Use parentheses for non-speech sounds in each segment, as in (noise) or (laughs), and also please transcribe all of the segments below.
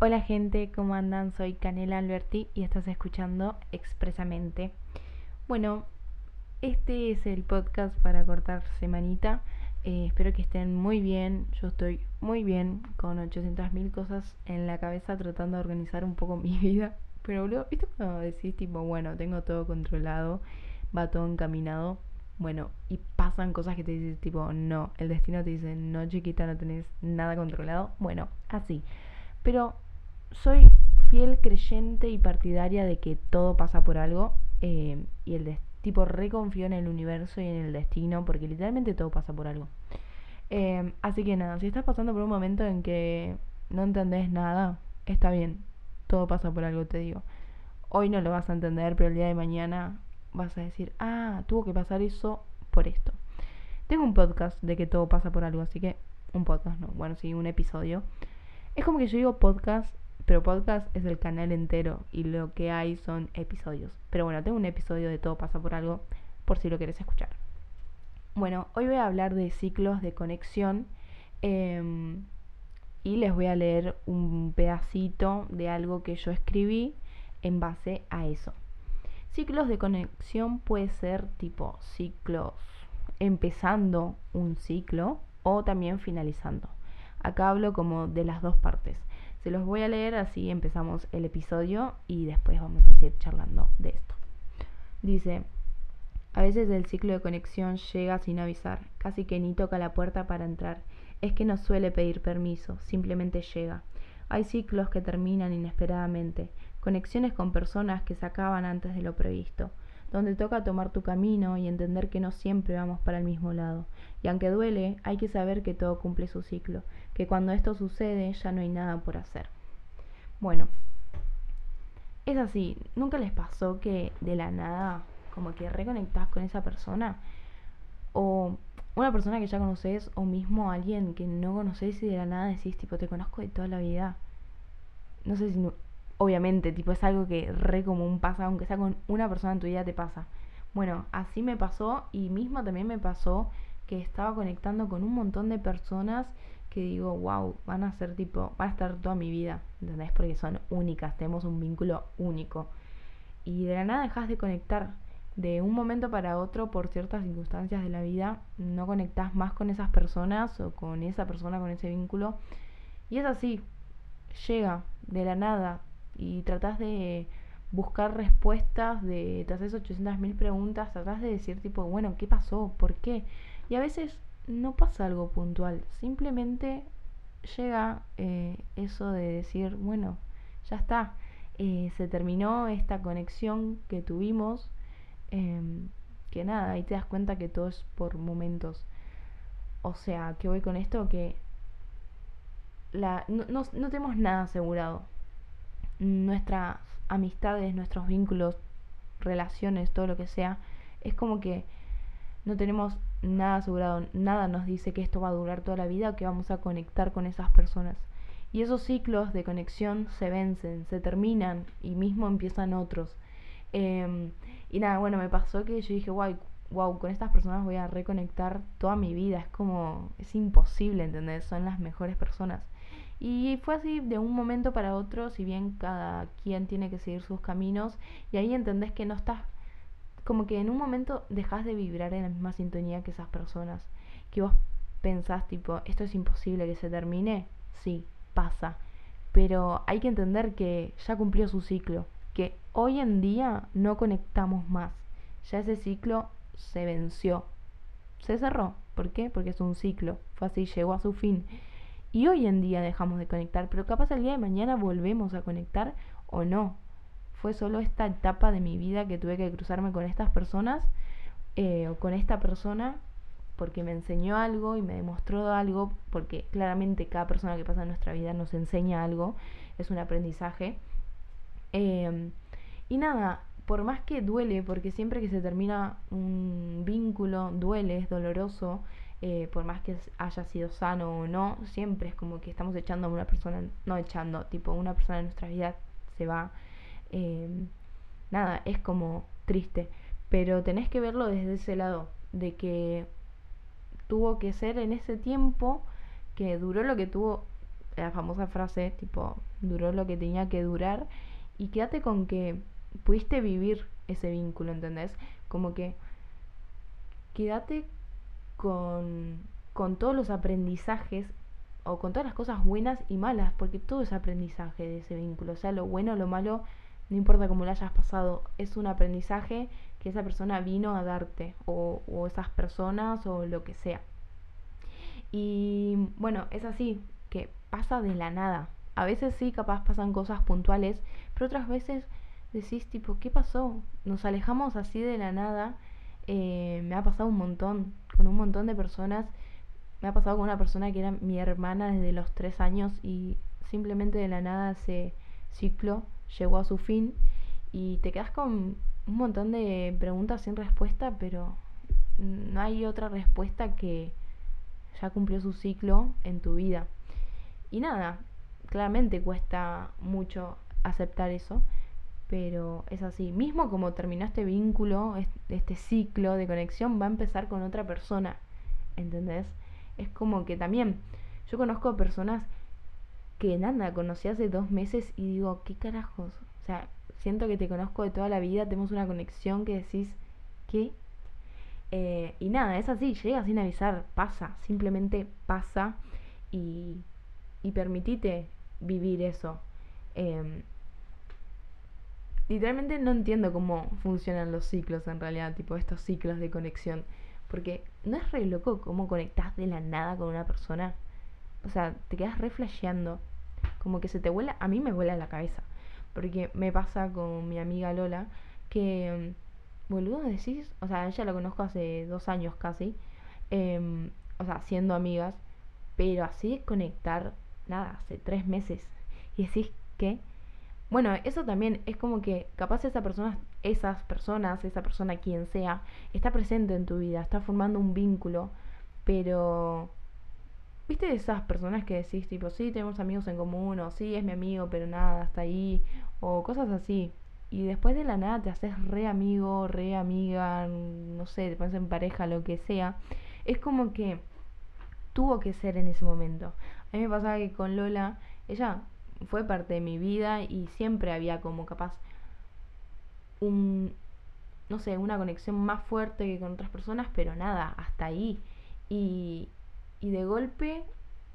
Hola gente, ¿cómo andan? Soy Canela Alberti y estás escuchando Expresamente. Bueno, este es el podcast para cortar semanita. Eh, espero que estén muy bien. Yo estoy muy bien con 800.000 cosas en la cabeza tratando de organizar un poco (laughs) mi vida. Pero boludo, ¿viste cuando decís tipo, bueno, tengo todo controlado, va todo encaminado? Bueno, y pasan cosas que te dicen tipo, no, el destino te dice, no chiquita, no tenés nada controlado. Bueno, así. Pero soy fiel creyente y partidaria de que todo pasa por algo eh, y el tipo reconfío en el universo y en el destino porque literalmente todo pasa por algo. Eh, así que nada, si estás pasando por un momento en que no entendés nada, está bien, todo pasa por algo, te digo. Hoy no lo vas a entender, pero el día de mañana vas a decir, ah, tuvo que pasar eso por esto. Tengo un podcast de que todo pasa por algo, así que un podcast, no, bueno, sí, un episodio. Es como que yo digo podcast pero podcast es el canal entero y lo que hay son episodios. Pero bueno, tengo un episodio de Todo pasa por algo por si lo quieres escuchar. Bueno, hoy voy a hablar de ciclos de conexión em, y les voy a leer un pedacito de algo que yo escribí en base a eso. Ciclos de conexión puede ser tipo ciclos empezando un ciclo o también finalizando. Acá hablo como de las dos partes. Se los voy a leer así empezamos el episodio y después vamos a seguir charlando de esto. Dice, a veces el ciclo de conexión llega sin avisar, casi que ni toca la puerta para entrar. Es que no suele pedir permiso, simplemente llega. Hay ciclos que terminan inesperadamente, conexiones con personas que se acaban antes de lo previsto donde toca tomar tu camino y entender que no siempre vamos para el mismo lado. Y aunque duele, hay que saber que todo cumple su ciclo, que cuando esto sucede ya no hay nada por hacer. Bueno, es así, ¿nunca les pasó que de la nada como que reconectás con esa persona? O una persona que ya conoces o mismo alguien que no conoces y de la nada decís tipo te conozco de toda la vida. No sé si obviamente, tipo, es algo que re común pasa, aunque sea con una persona en tu vida te pasa. Bueno, así me pasó y mismo también me pasó que estaba conectando con un montón de personas que digo, wow, van a ser tipo, van a estar toda mi vida, ¿entendés? Porque son únicas, tenemos un vínculo único. Y de la nada dejas de conectar. De un momento para otro, por ciertas circunstancias de la vida, no conectas más con esas personas o con esa persona, con ese vínculo. Y es así, llega de la nada, y tratas de buscar respuestas, de, te haces 800.000 preguntas, tratas de decir tipo, bueno, ¿qué pasó? ¿Por qué? Y a veces no pasa algo puntual, simplemente llega eh, eso de decir, bueno, ya está, eh, se terminó esta conexión que tuvimos, em, que nada, ahí te das cuenta que todo es por momentos. O sea, que voy con esto que la, no, no, no tenemos nada asegurado nuestras amistades, nuestros vínculos, relaciones, todo lo que sea, es como que no tenemos nada asegurado, nada nos dice que esto va a durar toda la vida o que vamos a conectar con esas personas. Y esos ciclos de conexión se vencen, se terminan y mismo empiezan otros. Em, y nada, bueno, me pasó que yo dije, wow, wow, con estas personas voy a reconectar toda mi vida. Es como, es imposible, entender Son las mejores personas. Y fue así de un momento para otro, si bien cada quien tiene que seguir sus caminos, y ahí entendés que no estás, como que en un momento dejas de vibrar en la misma sintonía que esas personas, que vos pensás tipo, esto es imposible que se termine, sí, pasa, pero hay que entender que ya cumplió su ciclo, que hoy en día no conectamos más, ya ese ciclo se venció, se cerró, ¿por qué? Porque es un ciclo, fue así, llegó a su fin. Y hoy en día dejamos de conectar, pero capaz el día de mañana volvemos a conectar o no. Fue solo esta etapa de mi vida que tuve que cruzarme con estas personas eh, o con esta persona porque me enseñó algo y me demostró algo, porque claramente cada persona que pasa en nuestra vida nos enseña algo, es un aprendizaje. Em, y nada, por más que duele, porque siempre que se termina un vínculo, duele, es doloroso, eh, por más que haya sido sano o no, siempre es como que estamos echando a una persona, no echando, tipo una persona en nuestra vida se va. Eh, nada, es como triste, pero tenés que verlo desde ese lado, de que tuvo que ser en ese tiempo que duró lo que tuvo, la famosa frase, tipo, duró lo que tenía que durar y quédate con que pudiste vivir ese vínculo, ¿entendés? Como que quédate con, con todos los aprendizajes o con todas las cosas buenas y malas, porque todo es aprendizaje de ese vínculo, o sea, lo bueno lo malo, no importa cómo lo hayas pasado, es un aprendizaje que esa persona vino a darte, o, esas personas, o lo que sea. Y bueno, es así, que pasa de la nada. A veces sí, capaz pasan cosas puntuales, pero otras veces decís tipo, ¿qué pasó? Nos alejamos así de la nada. Eh, me ha pasado un montón, con un montón de personas. Me ha pasado con una persona que era mi hermana desde los tres años y simplemente de la nada ese ciclo llegó a su fin y te quedas con un montón de preguntas sin respuesta, pero no hay otra respuesta que ya cumplió su ciclo en tu vida. Y nada, claramente cuesta mucho aceptar eso, pero es así. Mismo como terminó este vínculo, este ciclo de conexión, va a empezar con otra persona, ¿entendés? Es como que también yo conozco personas que nada, conocí hace dos meses y digo, ¿qué carajos? O sea, siento que te conozco de toda la vida, tenemos una conexión que decís, ¿qué? Eh, y nada, es así, llega sin avisar, pasa, simplemente pasa y y permitite vivir eso. Em, literalmente no entiendo cómo funcionan los ciclos en realidad, tipo estos ciclos de conexión. Porque no es re loco cómo conectas de la nada con una persona. O sea, te quedas re flasheando. Como que se te vuela, a mí me vuela la cabeza. Porque me pasa con mi amiga Lola que, em, boludo, decís, o sea, ella la conozco hace dos años casi. Em, o sea, siendo amigas. Pero así conectar nada, hace tres meses. Y decís que, bueno, eso también es como que capaz esa persona, esas personas, esa persona quien sea, está presente en tu vida, está formando un vínculo, pero... ¿Viste esas personas que decís tipo, sí, tenemos amigos en común, o sí, es mi amigo, pero nada, hasta ahí, o cosas así? Y después de la nada te haces re amigo, re amiga, no sé, te pones en pareja, lo que sea. Es como que tuvo que ser en ese momento. A mí me pasaba que con Lola, ella fue parte de mi vida y siempre había como capaz un, no sé, una conexión más fuerte que con otras personas, pero nada, hasta ahí. Y, y de golpe,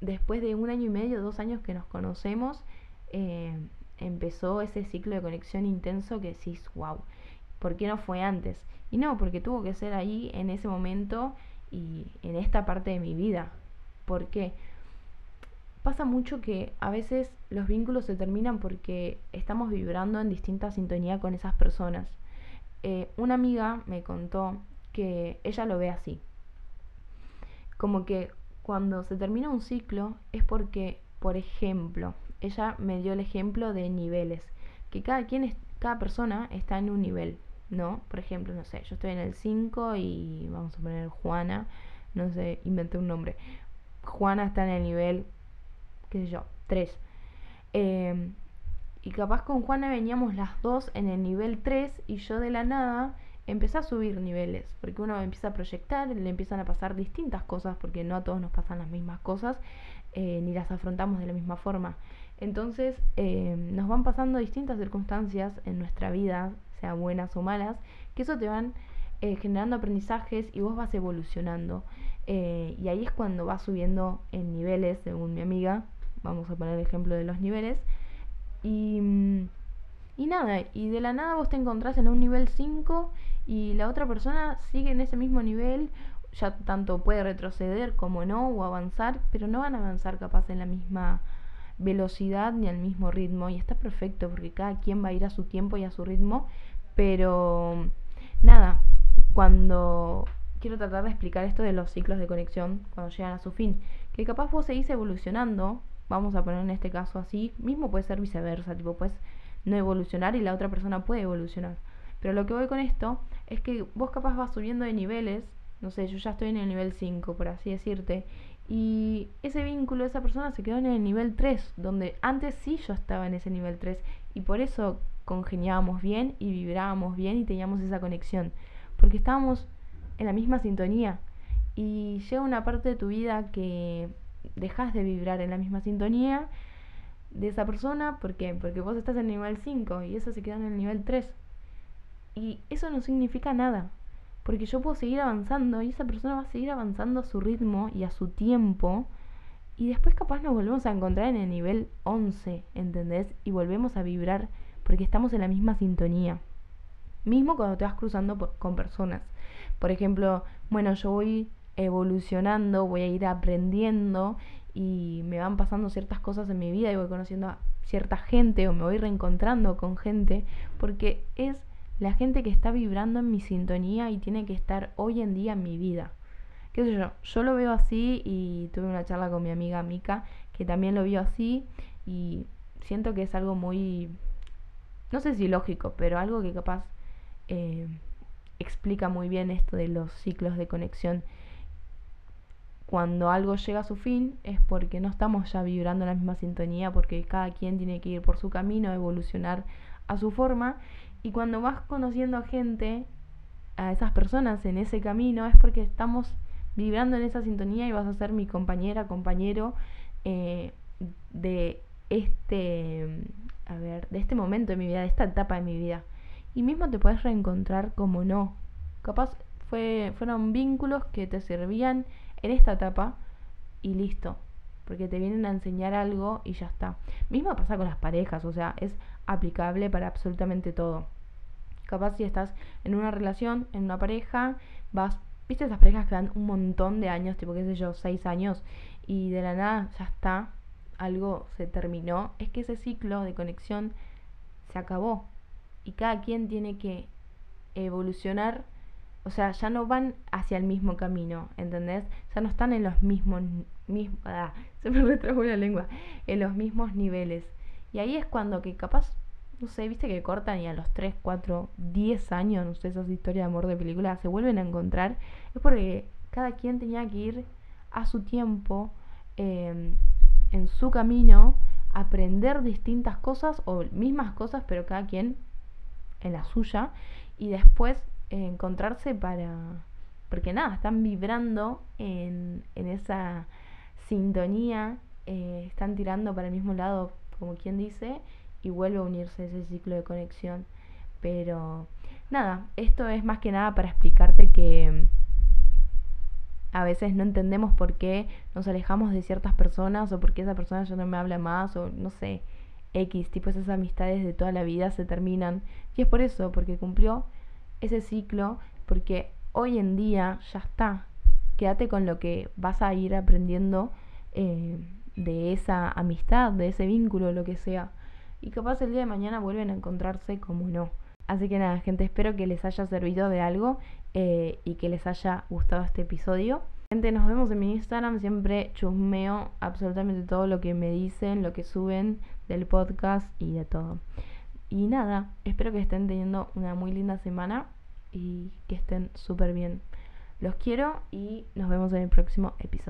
después de un año y medio, dos años que nos conocemos, eh, empezó ese ciclo de conexión intenso que decís, wow, ¿por qué no fue antes? Y no, porque tuvo que ser ahí en ese momento y en esta parte de mi vida. ¿Por qué? pasa mucho que a veces los vínculos se terminan porque estamos vibrando en distinta sintonía con esas personas. Eh, una amiga me contó que ella lo ve así. Como que cuando se termina un ciclo es porque, por ejemplo, ella me dio el ejemplo de niveles, que cada quien cada persona está en un nivel, ¿no? Por ejemplo, no sé, yo estoy en el 5 y vamos a poner Juana, no sé, inventé un nombre. Juana está en el nivel qué sé yo, tres. Em, y capaz con Juana veníamos las dos en el nivel 3 y yo de la nada empecé a subir niveles, porque uno empieza a proyectar, le empiezan a pasar distintas cosas, porque no a todos nos pasan las mismas cosas, eh, ni las afrontamos de la misma forma. Entonces em, nos van pasando distintas circunstancias en nuestra vida, sea buenas o malas, que eso te van eh, generando aprendizajes y vos vas evolucionando. Eh, y ahí es cuando vas subiendo en niveles, según mi amiga, vamos a poner el ejemplo de los niveles. Y, y nada, y de la nada vos te encontrás en un nivel 5 y la otra persona sigue en ese mismo nivel, ya tanto puede retroceder como no, o avanzar, pero no van a avanzar capaz en la misma velocidad ni al mismo ritmo. Y está perfecto porque cada quien va a ir a su tiempo y a su ritmo. Pero nada, cuando quiero tratar de explicar esto de los ciclos de conexión cuando llegan a su fin, que capaz vos seguís evolucionando vamos a poner en este caso así, mismo puede ser viceversa, tipo, puedes no evolucionar y la otra persona puede evolucionar. Pero lo que voy con esto es que vos capaz vas subiendo de niveles, no sé, yo ya estoy en el nivel 5, por así decirte, y ese vínculo, esa persona se quedó en el nivel 3, donde antes sí yo estaba en ese nivel 3, y por eso congeniábamos bien y vibrábamos bien y teníamos esa conexión, porque estábamos en la misma sintonía. Y llega una parte de tu vida que dejas de vibrar en la misma sintonía de esa persona. ¿Por qué? Porque vos estás en el nivel 5 y eso se queda en el nivel 3. Y eso no significa nada. Porque yo puedo seguir avanzando y esa persona va a seguir avanzando a su ritmo y a su tiempo. Y después capaz nos volvemos a encontrar en el nivel 11, ¿entendés? Y volvemos a vibrar porque estamos en la misma sintonía. Mismo cuando te vas cruzando con personas. Por ejemplo, bueno, yo voy evolucionando, voy a ir aprendiendo y me van pasando ciertas cosas en mi vida y voy conociendo a cierta gente o me voy reencontrando con gente porque es la gente que está vibrando en mi sintonía y tiene que estar hoy en día en mi vida. ¿Qué sé yo? Yo lo veo así y tuve una charla con mi amiga Mika que también lo vio así y siento que es algo muy, no sé si lógico, pero algo que capaz eh, explica muy bien esto de los ciclos de conexión cuando algo llega a su fin es porque no estamos ya vibrando en la misma sintonía, porque cada quien tiene que ir por su camino, evolucionar a su forma. Y cuando vas conociendo a gente, a esas personas en ese camino, es porque estamos vibrando en esa sintonía y vas a ser mi compañera, compañero eh, de este, a ver, de este momento de mi vida, de esta etapa de mi vida. Y mismo te puedes reencontrar como no. Capaz fue, fueron vínculos que te servían en esta etapa y listo. Porque te vienen a enseñar algo y ya está. Mismo pasa con las parejas, o sea, es aplicable para absolutamente todo. Capaz si estás en una relación, en una pareja, vas, viste esas parejas que dan un montón de años, tipo qué sé yo, seis años, y de la nada ya está, algo se terminó. Es que ese ciclo de conexión se acabó. Y cada quien tiene que evolucionar o sea, ya no van hacia el mismo camino, ¿entendés? Ya no están en los mismos, ah, (laughs) se me la lengua, en los mismos niveles. Y ahí es cuando que capaz, no sé, viste que cortan y a los 3, 4, 10 años, no sé, esas historias de amor de película, se vuelven a encontrar, es porque cada quien tenía que ir a su tiempo, em, en su camino, aprender distintas cosas o mismas cosas, pero cada quien en la suya, y después encontrarse para... Porque nada, están vibrando en, en esa sintonía, eh, están tirando para el mismo lado, como quien dice, y vuelve a unirse ese ciclo de conexión. Pero nada, esto es más que nada para explicarte que a veces no entendemos por qué nos alejamos de ciertas personas o por qué esa persona ya no me habla más o no sé, X, tipo esas amistades de toda la vida se terminan. Y es por eso, porque cumplió ese ciclo porque hoy en día ya está. Quédate con lo que vas a ir aprendiendo eh, de esa amistad, de ese vínculo, lo que sea. Y capaz el día de mañana vuelven a encontrarse como no. Así que nada, gente, espero que les haya servido de algo eh, y que les haya gustado este episodio. Gente, nos vemos en mi Instagram. Siempre chusmeo absolutamente todo lo que me dicen, lo que suben del podcast y de todo. Y nada, espero que estén teniendo una muy linda semana y que estén súper bien. Los quiero y nos vemos en el próximo episodio.